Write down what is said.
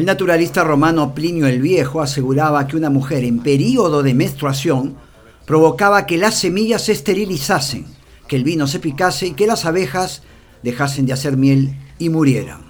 El naturalista romano Plinio el Viejo aseguraba que una mujer en período de menstruación provocaba que las semillas se esterilizasen, que el vino se picase y que las abejas dejasen de hacer miel y murieran.